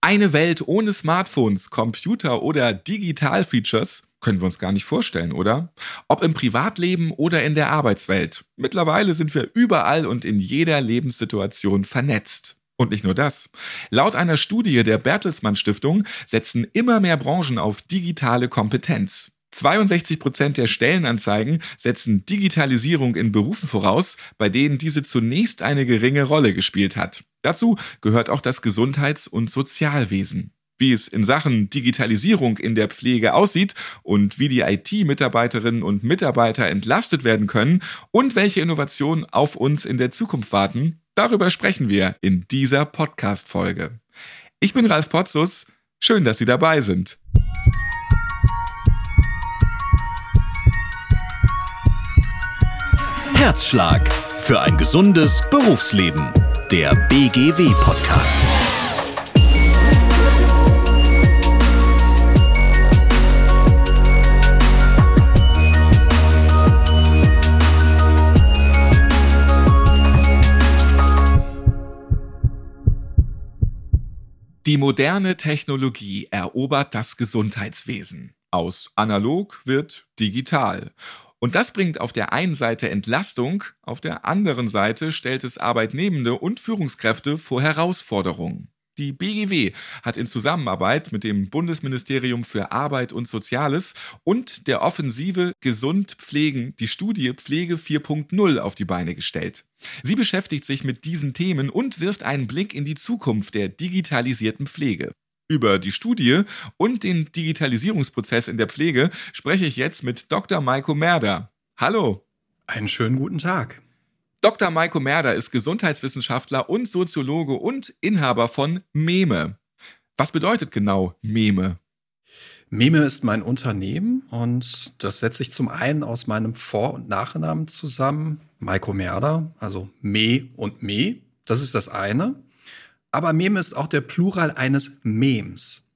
Eine Welt ohne Smartphones, Computer oder Digital-Features können wir uns gar nicht vorstellen, oder? Ob im Privatleben oder in der Arbeitswelt. Mittlerweile sind wir überall und in jeder Lebenssituation vernetzt. Und nicht nur das. Laut einer Studie der Bertelsmann Stiftung setzen immer mehr Branchen auf digitale Kompetenz. 62 Prozent der Stellenanzeigen setzen Digitalisierung in Berufen voraus, bei denen diese zunächst eine geringe Rolle gespielt hat. Dazu gehört auch das Gesundheits- und Sozialwesen. Wie es in Sachen Digitalisierung in der Pflege aussieht und wie die IT-Mitarbeiterinnen und Mitarbeiter entlastet werden können und welche Innovationen auf uns in der Zukunft warten, Darüber sprechen wir in dieser Podcast-Folge. Ich bin Ralf Potzus. Schön, dass Sie dabei sind. Herzschlag für ein gesundes Berufsleben. Der BGW-Podcast. Die moderne Technologie erobert das Gesundheitswesen. Aus analog wird digital. Und das bringt auf der einen Seite Entlastung, auf der anderen Seite stellt es Arbeitnehmende und Führungskräfte vor Herausforderungen. Die BGW hat in Zusammenarbeit mit dem Bundesministerium für Arbeit und Soziales und der Offensive Gesund Pflegen die Studie Pflege 4.0 auf die Beine gestellt. Sie beschäftigt sich mit diesen Themen und wirft einen Blick in die Zukunft der digitalisierten Pflege. Über die Studie und den Digitalisierungsprozess in der Pflege spreche ich jetzt mit Dr. Maiko Merder. Hallo. Einen schönen guten Tag. Dr. Maiko Merder ist Gesundheitswissenschaftler und Soziologe und Inhaber von Meme. Was bedeutet genau Meme? Meme ist mein Unternehmen und das setzt sich zum einen aus meinem Vor- und Nachnamen zusammen. Maiko Merder, also Me und Me. Das ist das eine. Aber Meme ist auch der Plural eines Memes.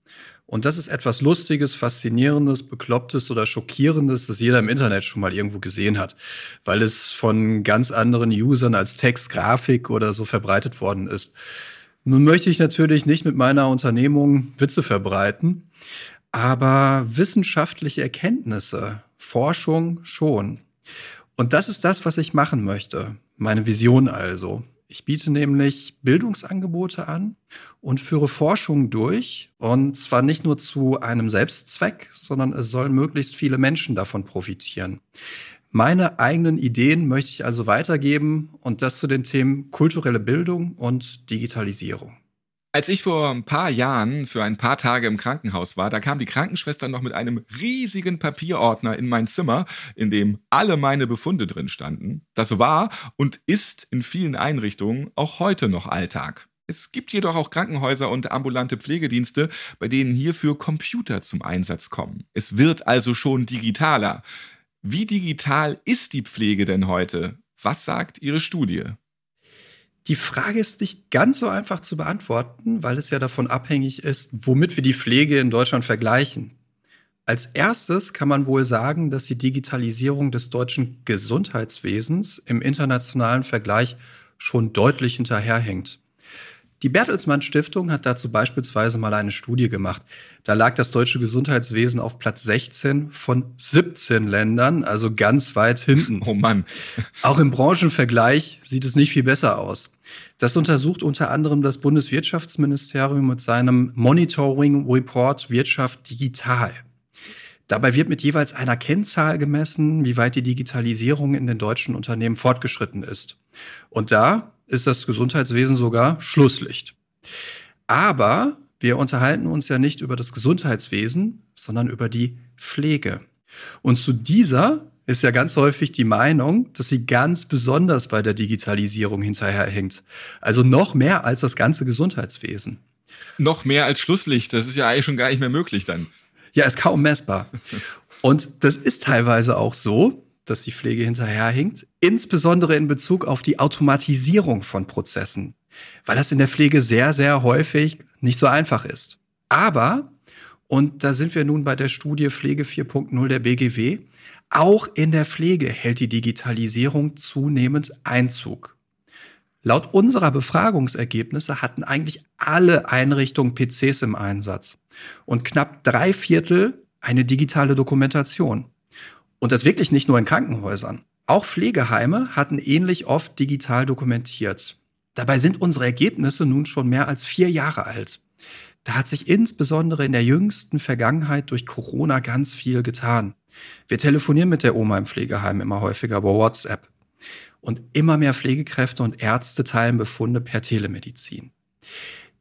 Und das ist etwas Lustiges, Faszinierendes, Beklopptes oder Schockierendes, das jeder im Internet schon mal irgendwo gesehen hat, weil es von ganz anderen Usern als Text, Grafik oder so verbreitet worden ist. Nun möchte ich natürlich nicht mit meiner Unternehmung Witze verbreiten, aber wissenschaftliche Erkenntnisse, Forschung schon. Und das ist das, was ich machen möchte. Meine Vision also. Ich biete nämlich Bildungsangebote an und führe Forschung durch. Und zwar nicht nur zu einem Selbstzweck, sondern es sollen möglichst viele Menschen davon profitieren. Meine eigenen Ideen möchte ich also weitergeben und das zu den Themen kulturelle Bildung und Digitalisierung. Als ich vor ein paar Jahren für ein paar Tage im Krankenhaus war, da kam die Krankenschwester noch mit einem riesigen Papierordner in mein Zimmer, in dem alle meine Befunde drin standen. Das war und ist in vielen Einrichtungen auch heute noch Alltag. Es gibt jedoch auch Krankenhäuser und ambulante Pflegedienste, bei denen hierfür Computer zum Einsatz kommen. Es wird also schon digitaler. Wie digital ist die Pflege denn heute? Was sagt Ihre Studie? Die Frage ist nicht ganz so einfach zu beantworten, weil es ja davon abhängig ist, womit wir die Pflege in Deutschland vergleichen. Als erstes kann man wohl sagen, dass die Digitalisierung des deutschen Gesundheitswesens im internationalen Vergleich schon deutlich hinterherhängt. Die Bertelsmann Stiftung hat dazu beispielsweise mal eine Studie gemacht. Da lag das deutsche Gesundheitswesen auf Platz 16 von 17 Ländern, also ganz weit hinten. Oh Mann. Auch im Branchenvergleich sieht es nicht viel besser aus. Das untersucht unter anderem das Bundeswirtschaftsministerium mit seinem Monitoring Report Wirtschaft digital. Dabei wird mit jeweils einer Kennzahl gemessen, wie weit die Digitalisierung in den deutschen Unternehmen fortgeschritten ist. Und da ist das Gesundheitswesen sogar Schlusslicht. Aber wir unterhalten uns ja nicht über das Gesundheitswesen, sondern über die Pflege. Und zu dieser ist ja ganz häufig die Meinung, dass sie ganz besonders bei der Digitalisierung hinterherhängt. Also noch mehr als das ganze Gesundheitswesen. Noch mehr als Schlusslicht, das ist ja eigentlich schon gar nicht mehr möglich dann. Ja, ist kaum messbar. Und das ist teilweise auch so, dass die Pflege hinterherhinkt, insbesondere in Bezug auf die Automatisierung von Prozessen, weil das in der Pflege sehr, sehr häufig nicht so einfach ist. Aber, und da sind wir nun bei der Studie Pflege 4.0 der BGW, auch in der Pflege hält die Digitalisierung zunehmend Einzug. Laut unserer Befragungsergebnisse hatten eigentlich alle Einrichtungen PCs im Einsatz und knapp drei Viertel eine digitale Dokumentation. Und das wirklich nicht nur in Krankenhäusern. Auch Pflegeheime hatten ähnlich oft digital dokumentiert. Dabei sind unsere Ergebnisse nun schon mehr als vier Jahre alt. Da hat sich insbesondere in der jüngsten Vergangenheit durch Corona ganz viel getan. Wir telefonieren mit der Oma im Pflegeheim immer häufiger über WhatsApp. Und immer mehr Pflegekräfte und Ärzte teilen Befunde per Telemedizin.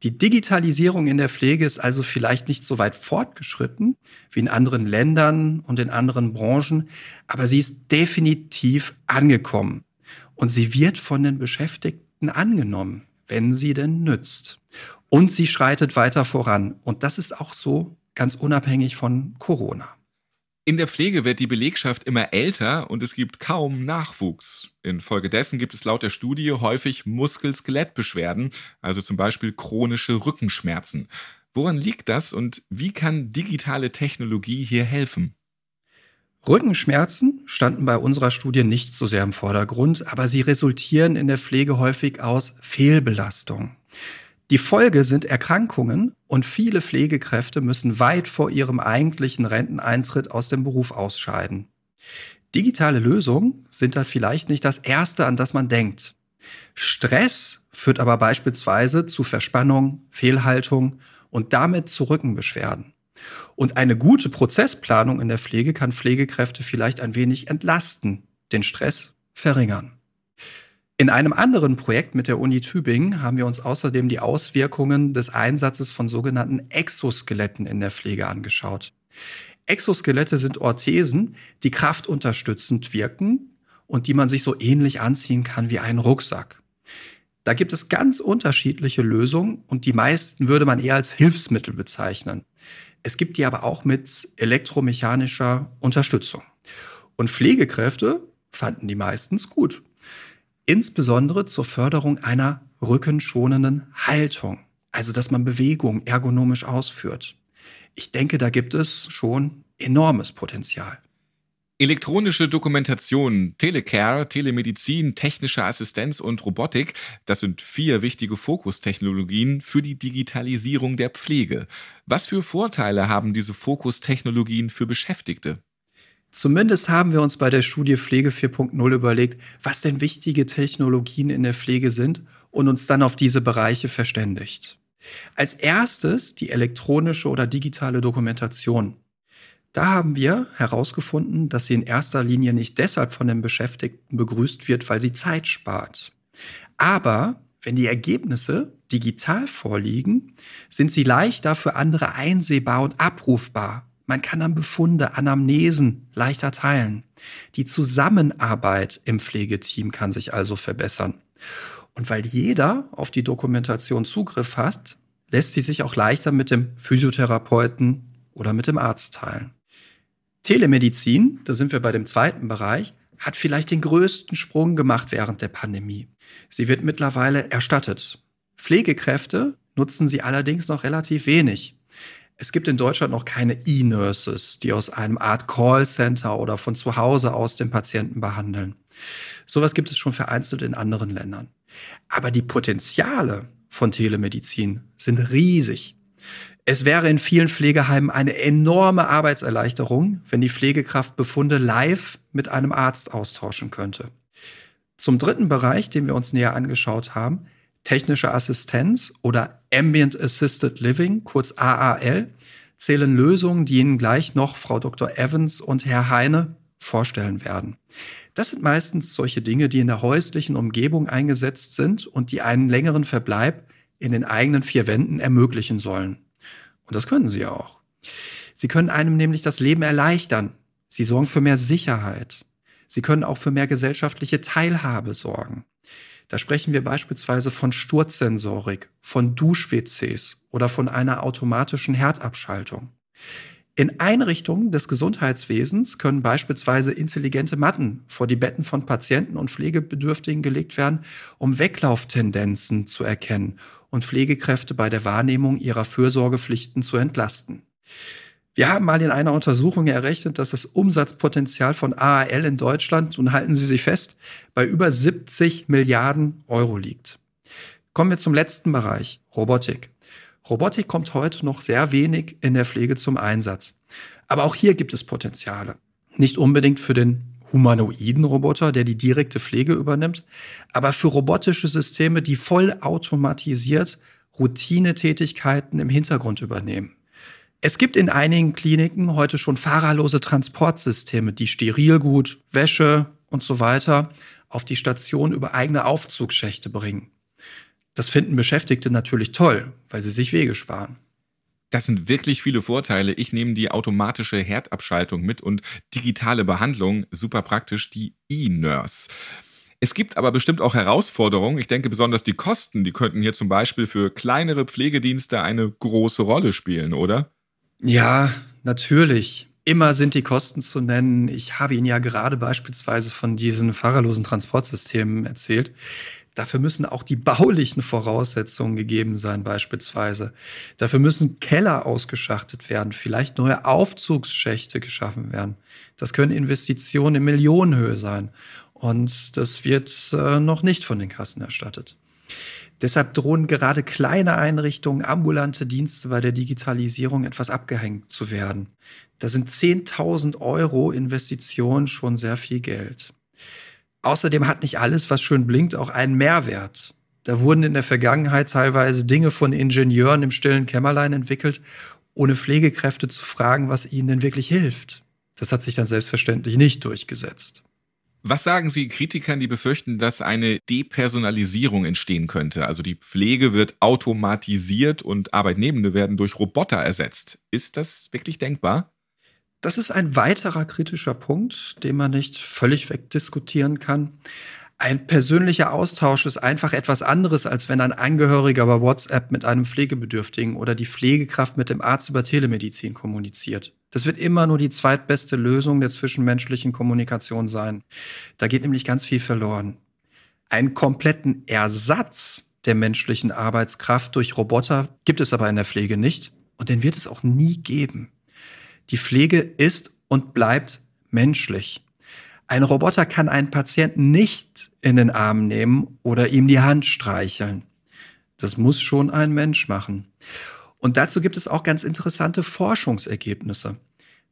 Die Digitalisierung in der Pflege ist also vielleicht nicht so weit fortgeschritten wie in anderen Ländern und in anderen Branchen, aber sie ist definitiv angekommen. Und sie wird von den Beschäftigten angenommen, wenn sie denn nützt. Und sie schreitet weiter voran. Und das ist auch so ganz unabhängig von Corona. In der Pflege wird die Belegschaft immer älter und es gibt kaum Nachwuchs. Infolgedessen gibt es laut der Studie häufig Muskel-Skelettbeschwerden, also zum Beispiel chronische Rückenschmerzen. Woran liegt das und wie kann digitale Technologie hier helfen? Rückenschmerzen standen bei unserer Studie nicht so sehr im Vordergrund, aber sie resultieren in der Pflege häufig aus Fehlbelastung. Die Folge sind Erkrankungen und viele Pflegekräfte müssen weit vor ihrem eigentlichen Renteneintritt aus dem Beruf ausscheiden. Digitale Lösungen sind da vielleicht nicht das Erste, an das man denkt. Stress führt aber beispielsweise zu Verspannung, Fehlhaltung und damit zu Rückenbeschwerden. Und eine gute Prozessplanung in der Pflege kann Pflegekräfte vielleicht ein wenig entlasten, den Stress verringern. In einem anderen Projekt mit der Uni Tübingen haben wir uns außerdem die Auswirkungen des Einsatzes von sogenannten Exoskeletten in der Pflege angeschaut. Exoskelette sind Orthesen, die kraftunterstützend wirken und die man sich so ähnlich anziehen kann wie einen Rucksack. Da gibt es ganz unterschiedliche Lösungen und die meisten würde man eher als Hilfsmittel bezeichnen. Es gibt die aber auch mit elektromechanischer Unterstützung. Und Pflegekräfte fanden die meistens gut insbesondere zur Förderung einer rückenschonenden Haltung, also dass man Bewegung ergonomisch ausführt. Ich denke, da gibt es schon enormes Potenzial. Elektronische Dokumentation, Telecare, Telemedizin, technische Assistenz und Robotik, das sind vier wichtige Fokustechnologien für die Digitalisierung der Pflege. Was für Vorteile haben diese Fokustechnologien für Beschäftigte? Zumindest haben wir uns bei der Studie Pflege 4.0 überlegt, was denn wichtige Technologien in der Pflege sind und uns dann auf diese Bereiche verständigt. Als erstes die elektronische oder digitale Dokumentation. Da haben wir herausgefunden, dass sie in erster Linie nicht deshalb von den Beschäftigten begrüßt wird, weil sie Zeit spart. Aber wenn die Ergebnisse digital vorliegen, sind sie leichter für andere einsehbar und abrufbar man kann dann Befunde, Anamnesen leichter teilen. Die Zusammenarbeit im Pflegeteam kann sich also verbessern. Und weil jeder auf die Dokumentation Zugriff hat, lässt sie sich auch leichter mit dem Physiotherapeuten oder mit dem Arzt teilen. Telemedizin, da sind wir bei dem zweiten Bereich, hat vielleicht den größten Sprung gemacht während der Pandemie. Sie wird mittlerweile erstattet. Pflegekräfte nutzen sie allerdings noch relativ wenig. Es gibt in Deutschland noch keine E-Nurses, die aus einem Art Callcenter oder von zu Hause aus den Patienten behandeln. Sowas gibt es schon vereinzelt in anderen Ländern. Aber die Potenziale von Telemedizin sind riesig. Es wäre in vielen Pflegeheimen eine enorme Arbeitserleichterung, wenn die Pflegekraft Befunde live mit einem Arzt austauschen könnte. Zum dritten Bereich, den wir uns näher angeschaut haben, technische Assistenz oder Ambient Assisted Living, kurz AAL, zählen Lösungen, die Ihnen gleich noch Frau Dr. Evans und Herr Heine vorstellen werden. Das sind meistens solche Dinge, die in der häuslichen Umgebung eingesetzt sind und die einen längeren Verbleib in den eigenen vier Wänden ermöglichen sollen. Und das können sie ja auch. Sie können einem nämlich das Leben erleichtern. Sie sorgen für mehr Sicherheit. Sie können auch für mehr gesellschaftliche Teilhabe sorgen. Da sprechen wir beispielsweise von Sturzsensorik, von Dusch-WCs oder von einer automatischen Herdabschaltung. In Einrichtungen des Gesundheitswesens können beispielsweise intelligente Matten vor die Betten von Patienten und Pflegebedürftigen gelegt werden, um Weglauftendenzen zu erkennen und Pflegekräfte bei der Wahrnehmung ihrer Fürsorgepflichten zu entlasten. Wir haben mal in einer Untersuchung errechnet, dass das Umsatzpotenzial von AAL in Deutschland, und halten Sie sich fest, bei über 70 Milliarden Euro liegt. Kommen wir zum letzten Bereich, Robotik. Robotik kommt heute noch sehr wenig in der Pflege zum Einsatz. Aber auch hier gibt es Potenziale. Nicht unbedingt für den humanoiden Roboter, der die direkte Pflege übernimmt, aber für robotische Systeme, die voll automatisiert Routinetätigkeiten im Hintergrund übernehmen. Es gibt in einigen Kliniken heute schon fahrerlose Transportsysteme, die Sterilgut, Wäsche und so weiter auf die Station über eigene Aufzugsschächte bringen. Das finden Beschäftigte natürlich toll, weil sie sich Wege sparen. Das sind wirklich viele Vorteile. Ich nehme die automatische Herdabschaltung mit und digitale Behandlung, super praktisch, die E-Nurse. Es gibt aber bestimmt auch Herausforderungen. Ich denke besonders die Kosten, die könnten hier zum Beispiel für kleinere Pflegedienste eine große Rolle spielen, oder? Ja, natürlich. Immer sind die Kosten zu nennen. Ich habe Ihnen ja gerade beispielsweise von diesen fahrerlosen Transportsystemen erzählt. Dafür müssen auch die baulichen Voraussetzungen gegeben sein, beispielsweise. Dafür müssen Keller ausgeschachtet werden, vielleicht neue Aufzugsschächte geschaffen werden. Das können Investitionen in Millionenhöhe sein. Und das wird äh, noch nicht von den Kassen erstattet. Deshalb drohen gerade kleine Einrichtungen, ambulante Dienste bei der Digitalisierung etwas abgehängt zu werden. Da sind 10.000 Euro Investitionen schon sehr viel Geld. Außerdem hat nicht alles, was schön blinkt, auch einen Mehrwert. Da wurden in der Vergangenheit teilweise Dinge von Ingenieuren im stillen Kämmerlein entwickelt, ohne Pflegekräfte zu fragen, was ihnen denn wirklich hilft. Das hat sich dann selbstverständlich nicht durchgesetzt. Was sagen Sie Kritikern, die befürchten, dass eine Depersonalisierung entstehen könnte? Also die Pflege wird automatisiert und Arbeitnehmende werden durch Roboter ersetzt. Ist das wirklich denkbar? Das ist ein weiterer kritischer Punkt, den man nicht völlig wegdiskutieren kann. Ein persönlicher Austausch ist einfach etwas anderes, als wenn ein Angehöriger über WhatsApp mit einem Pflegebedürftigen oder die Pflegekraft mit dem Arzt über Telemedizin kommuniziert. Das wird immer nur die zweitbeste Lösung der zwischenmenschlichen Kommunikation sein. Da geht nämlich ganz viel verloren. Einen kompletten Ersatz der menschlichen Arbeitskraft durch Roboter gibt es aber in der Pflege nicht und den wird es auch nie geben. Die Pflege ist und bleibt menschlich. Ein Roboter kann einen Patienten nicht in den Arm nehmen oder ihm die Hand streicheln. Das muss schon ein Mensch machen. Und dazu gibt es auch ganz interessante Forschungsergebnisse.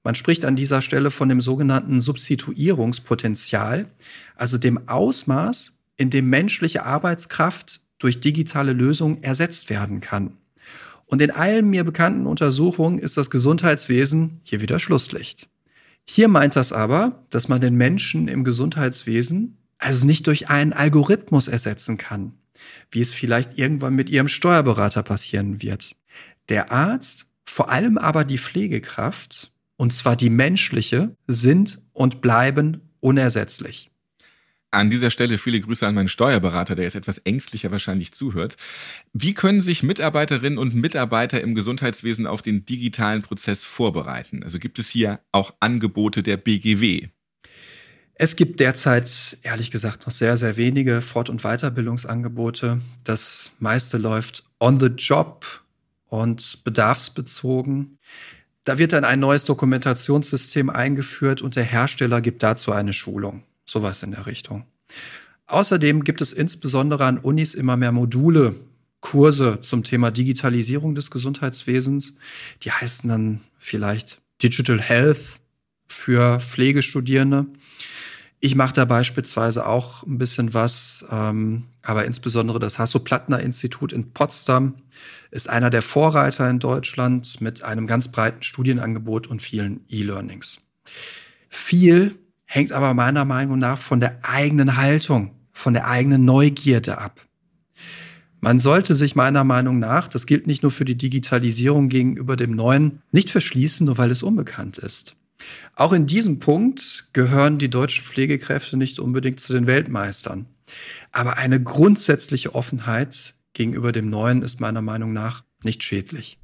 Man spricht an dieser Stelle von dem sogenannten Substituierungspotenzial, also dem Ausmaß, in dem menschliche Arbeitskraft durch digitale Lösungen ersetzt werden kann. Und in allen mir bekannten Untersuchungen ist das Gesundheitswesen hier wieder Schlusslicht. Hier meint das aber, dass man den Menschen im Gesundheitswesen also nicht durch einen Algorithmus ersetzen kann, wie es vielleicht irgendwann mit ihrem Steuerberater passieren wird. Der Arzt, vor allem aber die Pflegekraft, und zwar die menschliche, sind und bleiben unersetzlich. An dieser Stelle viele Grüße an meinen Steuerberater, der jetzt etwas ängstlicher wahrscheinlich zuhört. Wie können sich Mitarbeiterinnen und Mitarbeiter im Gesundheitswesen auf den digitalen Prozess vorbereiten? Also gibt es hier auch Angebote der BGW? Es gibt derzeit ehrlich gesagt noch sehr, sehr wenige Fort- und Weiterbildungsangebote. Das meiste läuft on the job und bedarfsbezogen. Da wird dann ein neues Dokumentationssystem eingeführt und der Hersteller gibt dazu eine Schulung. Sowas in der Richtung. Außerdem gibt es insbesondere an Unis immer mehr Module, Kurse zum Thema Digitalisierung des Gesundheitswesens. Die heißen dann vielleicht Digital Health für Pflegestudierende. Ich mache da beispielsweise auch ein bisschen was, ähm, aber insbesondere das Hasso-Plattner-Institut in Potsdam ist einer der Vorreiter in Deutschland mit einem ganz breiten Studienangebot und vielen E-Learnings. Viel hängt aber meiner Meinung nach von der eigenen Haltung, von der eigenen Neugierde ab. Man sollte sich meiner Meinung nach, das gilt nicht nur für die Digitalisierung gegenüber dem Neuen, nicht verschließen, nur weil es unbekannt ist. Auch in diesem Punkt gehören die deutschen Pflegekräfte nicht unbedingt zu den Weltmeistern. Aber eine grundsätzliche Offenheit gegenüber dem Neuen ist meiner Meinung nach nicht schädlich.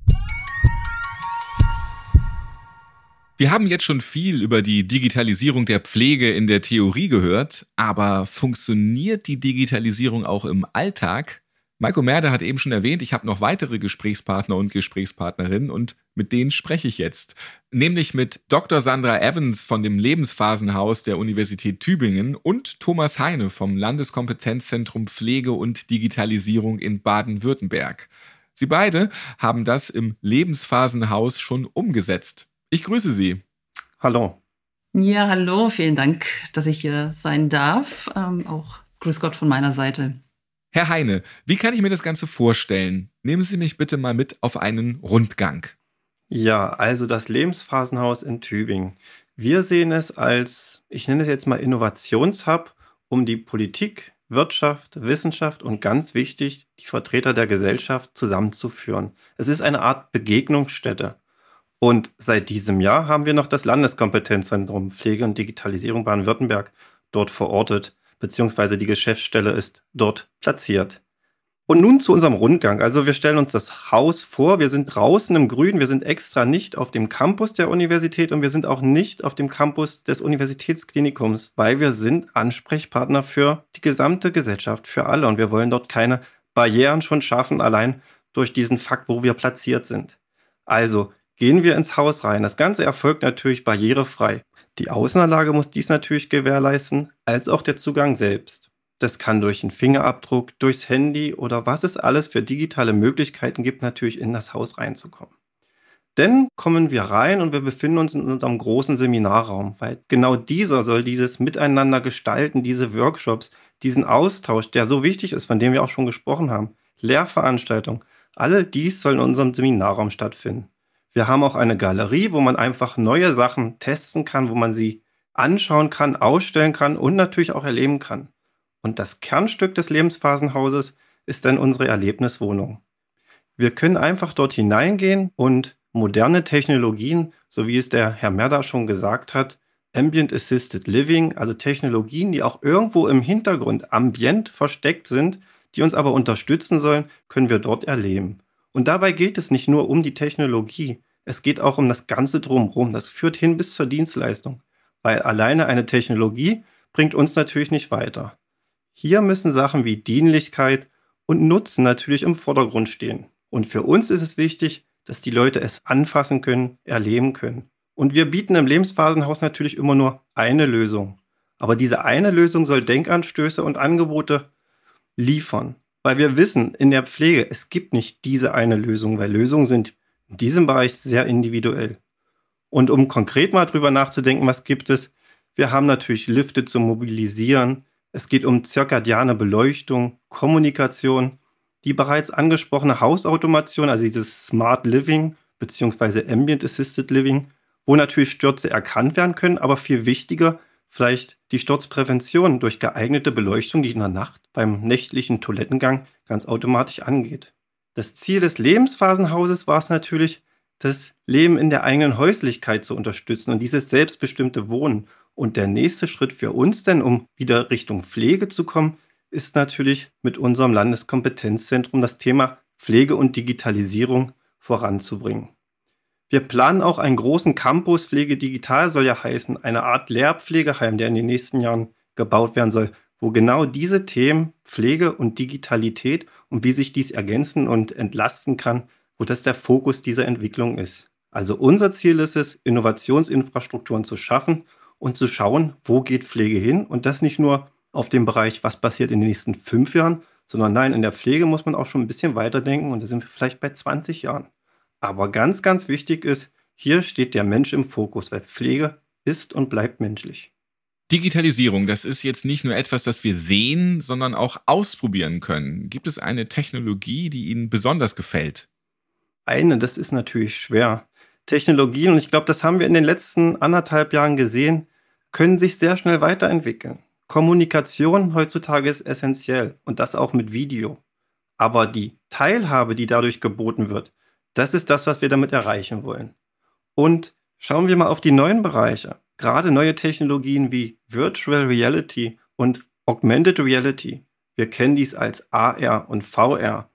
Wir haben jetzt schon viel über die Digitalisierung der Pflege in der Theorie gehört, aber funktioniert die Digitalisierung auch im Alltag? Maiko Merde hat eben schon erwähnt, ich habe noch weitere Gesprächspartner und Gesprächspartnerinnen und mit denen spreche ich jetzt. Nämlich mit Dr. Sandra Evans von dem Lebensphasenhaus der Universität Tübingen und Thomas Heine vom Landeskompetenzzentrum Pflege und Digitalisierung in Baden-Württemberg. Sie beide haben das im Lebensphasenhaus schon umgesetzt. Ich grüße Sie. Hallo. Ja, hallo, vielen Dank, dass ich hier sein darf. Ähm, auch Grüß Gott von meiner Seite. Herr Heine, wie kann ich mir das Ganze vorstellen? Nehmen Sie mich bitte mal mit auf einen Rundgang. Ja, also das Lebensphasenhaus in Tübingen. Wir sehen es als, ich nenne es jetzt mal Innovationshub, um die Politik, Wirtschaft, Wissenschaft und ganz wichtig, die Vertreter der Gesellschaft zusammenzuführen. Es ist eine Art Begegnungsstätte. Und seit diesem Jahr haben wir noch das Landeskompetenzzentrum Pflege und Digitalisierung Baden-Württemberg dort verortet beziehungsweise die Geschäftsstelle ist dort platziert. Und nun zu unserem Rundgang. Also wir stellen uns das Haus vor, wir sind draußen im Grün, wir sind extra nicht auf dem Campus der Universität und wir sind auch nicht auf dem Campus des Universitätsklinikums, weil wir sind Ansprechpartner für die gesamte Gesellschaft, für alle und wir wollen dort keine Barrieren schon schaffen, allein durch diesen Fakt, wo wir platziert sind. Also gehen wir ins Haus rein. Das Ganze erfolgt natürlich barrierefrei. Die Außenanlage muss dies natürlich gewährleisten, als auch der Zugang selbst. Das kann durch einen Fingerabdruck, durchs Handy oder was es alles für digitale Möglichkeiten gibt, natürlich in das Haus reinzukommen. Denn kommen wir rein und wir befinden uns in unserem großen Seminarraum, weil genau dieser soll dieses Miteinander gestalten, diese Workshops, diesen Austausch, der so wichtig ist, von dem wir auch schon gesprochen haben, Lehrveranstaltungen, alle dies soll in unserem Seminarraum stattfinden. Wir haben auch eine Galerie, wo man einfach neue Sachen testen kann, wo man sie anschauen kann, ausstellen kann und natürlich auch erleben kann. Und das Kernstück des Lebensphasenhauses ist dann unsere Erlebniswohnung. Wir können einfach dort hineingehen und moderne Technologien, so wie es der Herr Merda schon gesagt hat, Ambient Assisted Living, also Technologien, die auch irgendwo im Hintergrund ambient versteckt sind, die uns aber unterstützen sollen, können wir dort erleben. Und dabei geht es nicht nur um die Technologie, es geht auch um das Ganze drumherum. Das führt hin bis zur Dienstleistung, weil alleine eine Technologie bringt uns natürlich nicht weiter. Hier müssen Sachen wie Dienlichkeit und Nutzen natürlich im Vordergrund stehen. Und für uns ist es wichtig, dass die Leute es anfassen können, erleben können. Und wir bieten im Lebensphasenhaus natürlich immer nur eine Lösung. Aber diese eine Lösung soll Denkanstöße und Angebote liefern. Weil wir wissen, in der Pflege, es gibt nicht diese eine Lösung, weil Lösungen sind in diesem Bereich sehr individuell. Und um konkret mal drüber nachzudenken, was gibt es? Wir haben natürlich Lifte zu mobilisieren. Es geht um zirkadiane Beleuchtung, Kommunikation, die bereits angesprochene Hausautomation, also dieses Smart Living bzw. Ambient Assisted Living, wo natürlich Stürze erkannt werden können, aber viel wichtiger vielleicht die Sturzprävention durch geeignete Beleuchtung, die in der Nacht beim nächtlichen Toilettengang ganz automatisch angeht. Das Ziel des Lebensphasenhauses war es natürlich, das Leben in der eigenen Häuslichkeit zu unterstützen und dieses selbstbestimmte Wohnen. Und der nächste Schritt für uns denn, um wieder Richtung Pflege zu kommen, ist natürlich mit unserem Landeskompetenzzentrum das Thema Pflege und Digitalisierung voranzubringen. Wir planen auch einen großen Campus Pflege Digital, soll ja heißen, eine Art Lehrpflegeheim, der in den nächsten Jahren gebaut werden soll, wo genau diese Themen Pflege und Digitalität und wie sich dies ergänzen und entlasten kann, wo das der Fokus dieser Entwicklung ist. Also unser Ziel ist es, Innovationsinfrastrukturen zu schaffen und zu schauen, wo geht Pflege hin und das nicht nur auf dem Bereich, was passiert in den nächsten fünf Jahren, sondern nein, in der Pflege muss man auch schon ein bisschen weiterdenken und da sind wir vielleicht bei 20 Jahren. Aber ganz, ganz wichtig ist, hier steht der Mensch im Fokus, weil Pflege ist und bleibt menschlich. Digitalisierung, das ist jetzt nicht nur etwas, das wir sehen, sondern auch ausprobieren können. Gibt es eine Technologie, die Ihnen besonders gefällt? Eine, das ist natürlich schwer. Technologien, und ich glaube, das haben wir in den letzten anderthalb Jahren gesehen, können sich sehr schnell weiterentwickeln. Kommunikation heutzutage ist essentiell und das auch mit Video. Aber die Teilhabe, die dadurch geboten wird, das ist das, was wir damit erreichen wollen. Und schauen wir mal auf die neuen Bereiche gerade neue Technologien wie Virtual Reality und Augmented Reality, wir kennen dies als AR und VR,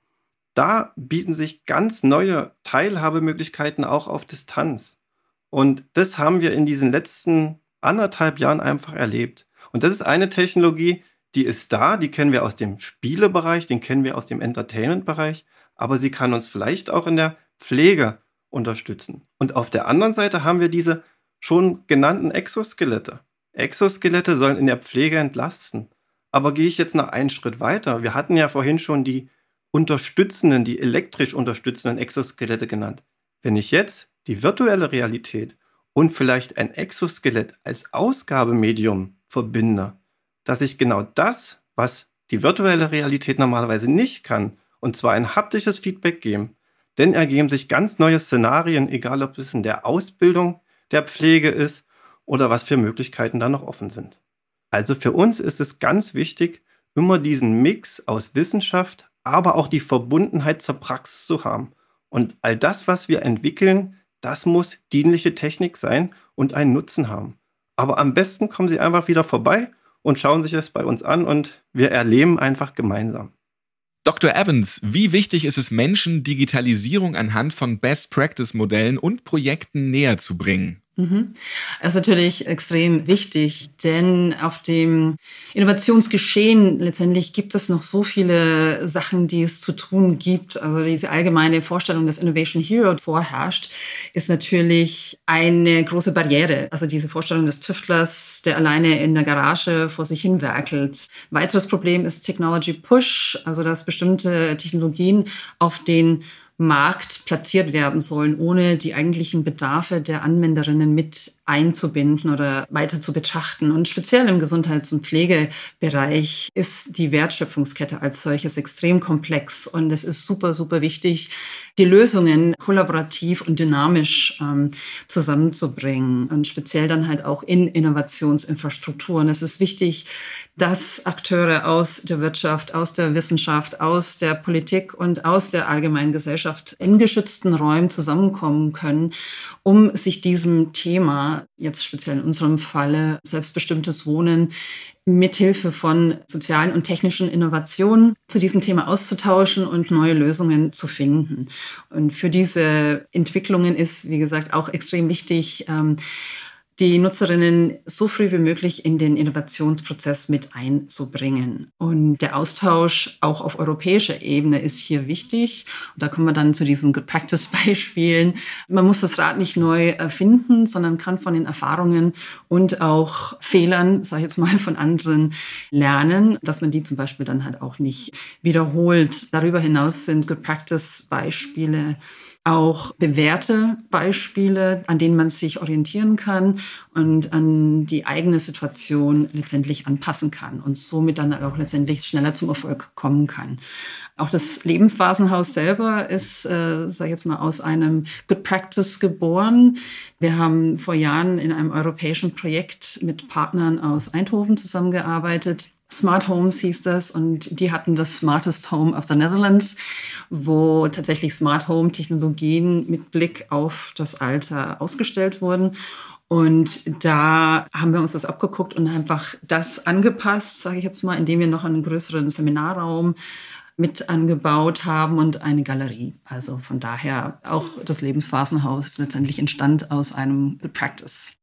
da bieten sich ganz neue Teilhabemöglichkeiten auch auf Distanz. Und das haben wir in diesen letzten anderthalb Jahren einfach erlebt. Und das ist eine Technologie, die ist da, die kennen wir aus dem Spielebereich, den kennen wir aus dem Entertainment-Bereich, aber sie kann uns vielleicht auch in der Pflege unterstützen. Und auf der anderen Seite haben wir diese schon genannten Exoskelette. Exoskelette sollen in der Pflege entlasten. Aber gehe ich jetzt noch einen Schritt weiter? Wir hatten ja vorhin schon die unterstützenden, die elektrisch unterstützenden Exoskelette genannt. Wenn ich jetzt die virtuelle Realität und vielleicht ein Exoskelett als Ausgabemedium verbinde, dass ich genau das, was die virtuelle Realität normalerweise nicht kann, und zwar ein haptisches Feedback geben, denn ergeben sich ganz neue Szenarien, egal ob es in der Ausbildung der Pflege ist oder was für Möglichkeiten da noch offen sind. Also für uns ist es ganz wichtig, immer diesen Mix aus Wissenschaft, aber auch die Verbundenheit zur Praxis zu haben. Und all das, was wir entwickeln, das muss dienliche Technik sein und einen Nutzen haben. Aber am besten kommen Sie einfach wieder vorbei und schauen sich das bei uns an und wir erleben einfach gemeinsam. Dr. Evans, wie wichtig ist es Menschen, Digitalisierung anhand von Best-Practice-Modellen und Projekten näher zu bringen? Mhm. Das ist natürlich extrem wichtig, denn auf dem Innovationsgeschehen letztendlich gibt es noch so viele Sachen, die es zu tun gibt. Also diese allgemeine Vorstellung, dass Innovation Hero vorherrscht, ist natürlich eine große Barriere. Also diese Vorstellung des Tüftlers, der alleine in der Garage vor sich hin werkelt. Weiteres Problem ist Technology Push, also dass bestimmte Technologien auf den Markt platziert werden sollen, ohne die eigentlichen Bedarfe der Anwenderinnen mit einzubinden oder weiter zu betrachten. Und speziell im Gesundheits- und Pflegebereich ist die Wertschöpfungskette als solches extrem komplex. Und es ist super, super wichtig, die Lösungen kollaborativ und dynamisch ähm, zusammenzubringen und speziell dann halt auch in Innovationsinfrastrukturen. Es ist wichtig, dass Akteure aus der Wirtschaft, aus der Wissenschaft, aus der Politik und aus der allgemeinen Gesellschaft in geschützten Räumen zusammenkommen können, um sich diesem Thema, jetzt speziell in unserem Falle selbstbestimmtes Wohnen, mithilfe von sozialen und technischen Innovationen zu diesem Thema auszutauschen und neue Lösungen zu finden. Und für diese Entwicklungen ist, wie gesagt, auch extrem wichtig, ähm, die Nutzerinnen so früh wie möglich in den Innovationsprozess mit einzubringen. Und der Austausch auch auf europäischer Ebene ist hier wichtig. Und da kommen wir dann zu diesen Good Practice Beispielen. Man muss das Rad nicht neu erfinden, sondern kann von den Erfahrungen und auch Fehlern, sage ich jetzt mal, von anderen lernen, dass man die zum Beispiel dann halt auch nicht wiederholt. Darüber hinaus sind Good Practice Beispiele auch bewährte Beispiele, an denen man sich orientieren kann und an die eigene Situation letztendlich anpassen kann und somit dann auch letztendlich schneller zum Erfolg kommen kann. Auch das Lebensphasenhaus selber ist, äh, sage ich jetzt mal, aus einem Good Practice geboren. Wir haben vor Jahren in einem europäischen Projekt mit Partnern aus Eindhoven zusammengearbeitet Smart Homes hieß das und die hatten das Smartest Home of the Netherlands, wo tatsächlich Smart Home Technologien mit Blick auf das Alter ausgestellt wurden. Und da haben wir uns das abgeguckt und einfach das angepasst, sage ich jetzt mal, indem wir noch einen größeren Seminarraum mit angebaut haben und eine Galerie. Also von daher auch das Lebensphasenhaus letztendlich entstand aus einem Practice.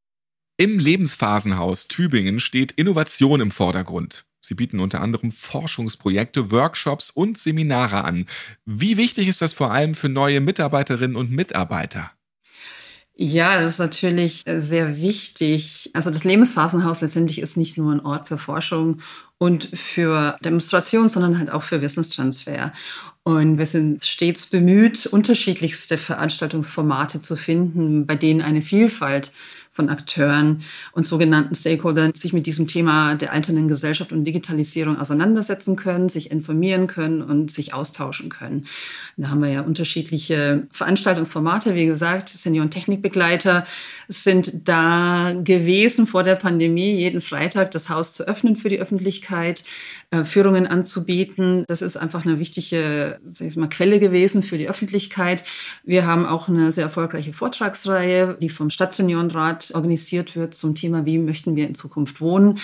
Im Lebensphasenhaus Tübingen steht Innovation im Vordergrund. Sie bieten unter anderem Forschungsprojekte, Workshops und Seminare an. Wie wichtig ist das vor allem für neue Mitarbeiterinnen und Mitarbeiter? Ja, das ist natürlich sehr wichtig. Also das Lebensphasenhaus letztendlich ist nicht nur ein Ort für Forschung und für Demonstration, sondern halt auch für Wissenstransfer. Und wir sind stets bemüht, unterschiedlichste Veranstaltungsformate zu finden, bei denen eine Vielfalt von Akteuren und sogenannten Stakeholdern sich mit diesem Thema der alternden Gesellschaft und Digitalisierung auseinandersetzen können, sich informieren können und sich austauschen können. Da haben wir ja unterschiedliche Veranstaltungsformate. Wie gesagt, Senioren-Technikbegleiter sind da gewesen vor der Pandemie, jeden Freitag das Haus zu öffnen für die Öffentlichkeit. Äh, Führungen anzubieten. Das ist einfach eine wichtige sag ich mal, Quelle gewesen für die Öffentlichkeit. Wir haben auch eine sehr erfolgreiche Vortragsreihe, die vom Stadtseniorenrat organisiert wird zum Thema, wie möchten wir in Zukunft wohnen.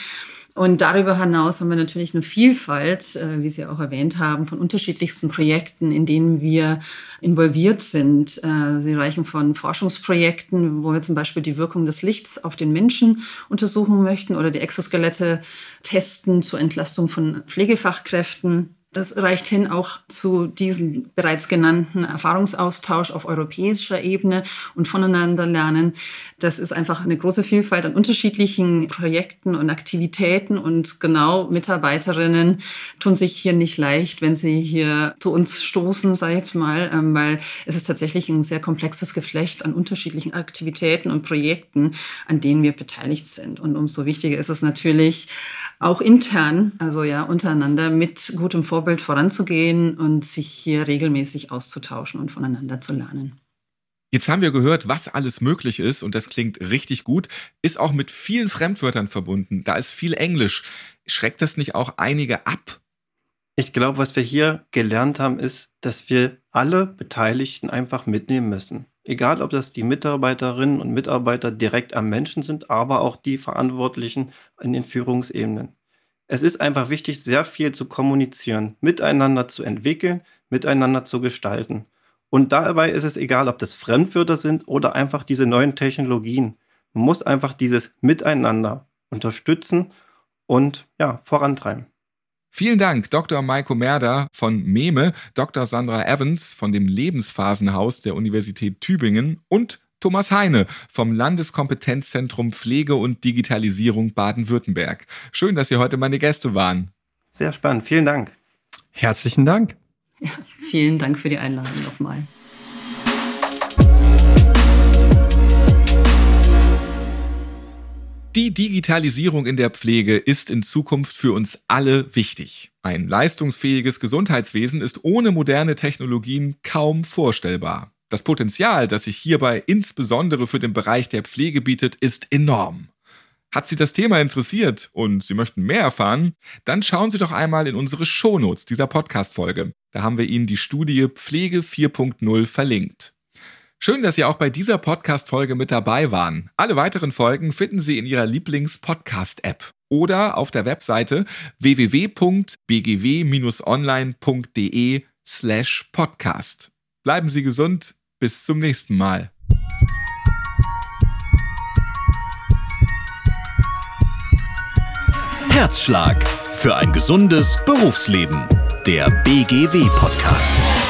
Und darüber hinaus haben wir natürlich eine Vielfalt, äh, wie Sie auch erwähnt haben, von unterschiedlichsten Projekten, in denen wir involviert sind. Äh, sie reichen von Forschungsprojekten, wo wir zum Beispiel die Wirkung des Lichts auf den Menschen untersuchen möchten oder die Exoskelette testen zur Entlastung von Pflegefachkräften das reicht hin auch zu diesem bereits genannten Erfahrungsaustausch auf europäischer Ebene und voneinander lernen. Das ist einfach eine große Vielfalt an unterschiedlichen Projekten und Aktivitäten und genau Mitarbeiterinnen tun sich hier nicht leicht, wenn sie hier zu uns stoßen, ich jetzt mal, ähm, weil es ist tatsächlich ein sehr komplexes Geflecht an unterschiedlichen Aktivitäten und Projekten, an denen wir beteiligt sind. Und umso wichtiger ist es natürlich, auch intern, also ja untereinander mit gutem Vorbild voranzugehen und sich hier regelmäßig auszutauschen und voneinander zu lernen. Jetzt haben wir gehört, was alles möglich ist und das klingt richtig gut, ist auch mit vielen Fremdwörtern verbunden. Da ist viel Englisch. Schreckt das nicht auch einige ab? Ich glaube, was wir hier gelernt haben, ist, dass wir alle Beteiligten einfach mitnehmen müssen. Egal, ob das die Mitarbeiterinnen und Mitarbeiter direkt am Menschen sind, aber auch die Verantwortlichen in den Führungsebenen. Es ist einfach wichtig, sehr viel zu kommunizieren, miteinander zu entwickeln, miteinander zu gestalten. Und dabei ist es egal, ob das Fremdwörter sind oder einfach diese neuen Technologien. Man muss einfach dieses Miteinander unterstützen und ja, vorantreiben. Vielen Dank, Dr. Maiko Merder von MEME, Dr. Sandra Evans von dem Lebensphasenhaus der Universität Tübingen und Thomas Heine vom Landeskompetenzzentrum Pflege und Digitalisierung Baden-Württemberg. Schön, dass Sie heute meine Gäste waren. Sehr spannend. Vielen Dank. Herzlichen Dank. Ja, vielen Dank für die Einladung nochmal. Die Digitalisierung in der Pflege ist in Zukunft für uns alle wichtig. Ein leistungsfähiges Gesundheitswesen ist ohne moderne Technologien kaum vorstellbar. Das Potenzial, das sich hierbei insbesondere für den Bereich der Pflege bietet, ist enorm. Hat Sie das Thema interessiert und Sie möchten mehr erfahren, dann schauen Sie doch einmal in unsere Shownotes dieser Podcast-Folge. Da haben wir Ihnen die Studie Pflege 4.0 verlinkt. Schön, dass Sie auch bei dieser Podcast-Folge mit dabei waren. Alle weiteren Folgen finden Sie in Ihrer Lieblings-Podcast-App oder auf der Webseite www.bgw-online.de slash podcast. Bleiben Sie gesund, bis zum nächsten Mal. Herzschlag für ein gesundes Berufsleben. Der BGW-Podcast.